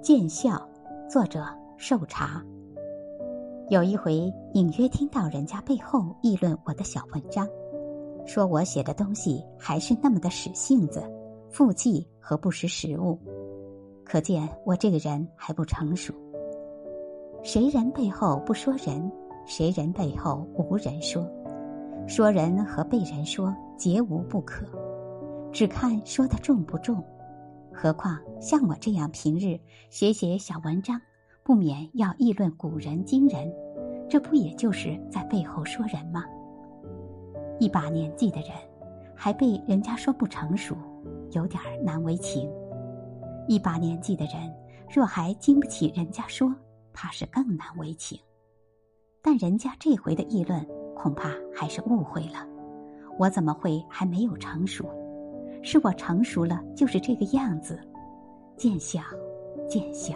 见笑，作者寿茶。有一回，隐约听到人家背后议论我的小文章，说我写的东西还是那么的使性子、附记和不识时务，可见我这个人还不成熟。谁人背后不说人？谁人背后无人说？说人和被人说，皆无不可，只看说的重不重。何况像我这样平日写写小文章，不免要议论古人今人，这不也就是在背后说人吗？一把年纪的人，还被人家说不成熟，有点难为情；一把年纪的人，若还经不起人家说，怕是更难为情。但人家这回的议论，恐怕还是误会了。我怎么会还没有成熟？是我成熟了，就是这个样子。见笑，见笑。